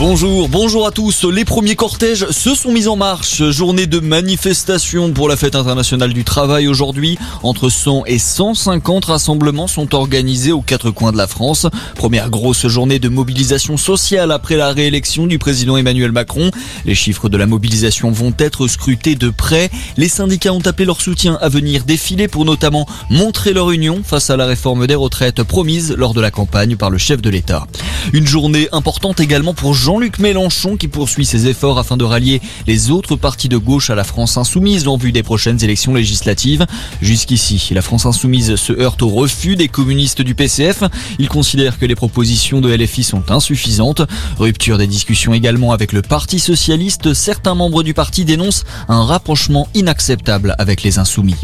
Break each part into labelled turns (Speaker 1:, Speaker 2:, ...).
Speaker 1: Bonjour, bonjour à tous. Les premiers cortèges se sont mis en marche. Journée de manifestation pour la fête internationale du travail aujourd'hui. Entre 100 et 150 rassemblements sont organisés aux quatre coins de la France. Première grosse journée de mobilisation sociale après la réélection du président Emmanuel Macron. Les chiffres de la mobilisation vont être scrutés de près. Les syndicats ont appelé leur soutien à venir défiler pour notamment montrer leur union face à la réforme des retraites promise lors de la campagne par le chef de l'État. Une journée importante également pour Jean-Luc Mélenchon qui poursuit ses efforts afin de rallier les autres partis de gauche à la France insoumise en vue des prochaines élections législatives. Jusqu'ici, la France insoumise se heurte au refus des communistes du PCF. Il considère que les propositions de LFI sont insuffisantes. Rupture des discussions également avec le Parti socialiste. Certains membres du parti dénoncent un rapprochement inacceptable avec les insoumis.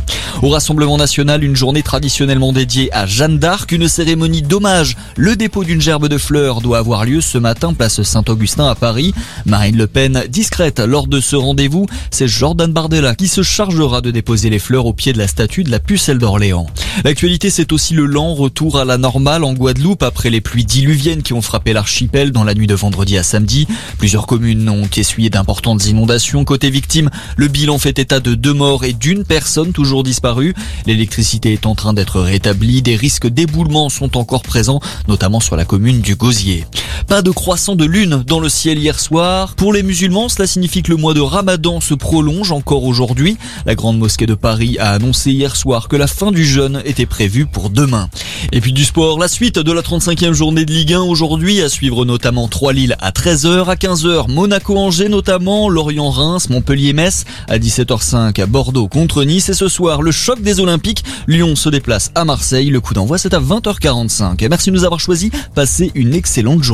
Speaker 1: Au Rassemblement national, une journée traditionnellement dédiée à Jeanne d'Arc, une cérémonie d'hommage. Le dépôt d'une gerbe de fleurs doit avoir lieu ce matin place Saint-Augustin à Paris. Marine Le Pen discrète lors de ce rendez-vous, c'est Jordan Bardella qui se chargera de déposer les fleurs au pied de la statue de la pucelle d'Orléans. L'actualité, c'est aussi le lent retour à la normale en Guadeloupe après les pluies diluviennes qui ont frappé l'archipel dans la nuit de vendredi à samedi. Plusieurs communes ont essuyé d'importantes inondations. Côté victimes, le bilan fait état de deux morts et d'une personne toujours disparue. L'électricité est en train d'être rétablie. Des risques d'éboulement sont encore présents, notamment sur la commune du Gosier. Pas de croissant de lune dans le ciel hier soir. Pour les musulmans, cela signifie que le mois de Ramadan se prolonge encore aujourd'hui. La grande mosquée de Paris a annoncé hier soir que la fin du jeûne était prévue pour demain. Et puis du sport, la suite de la 35e journée de Ligue 1 aujourd'hui, à suivre notamment 3 Lille à 13h, à 15h Monaco-Angers notamment, Lorient-Reims, Montpellier-Metz, à 17h05 à Bordeaux contre Nice et ce soir le choc des Olympiques, Lyon se déplace à Marseille, le coup d'envoi c'est à 20h45. Merci de nous avoir choisi, passez une excellente journée.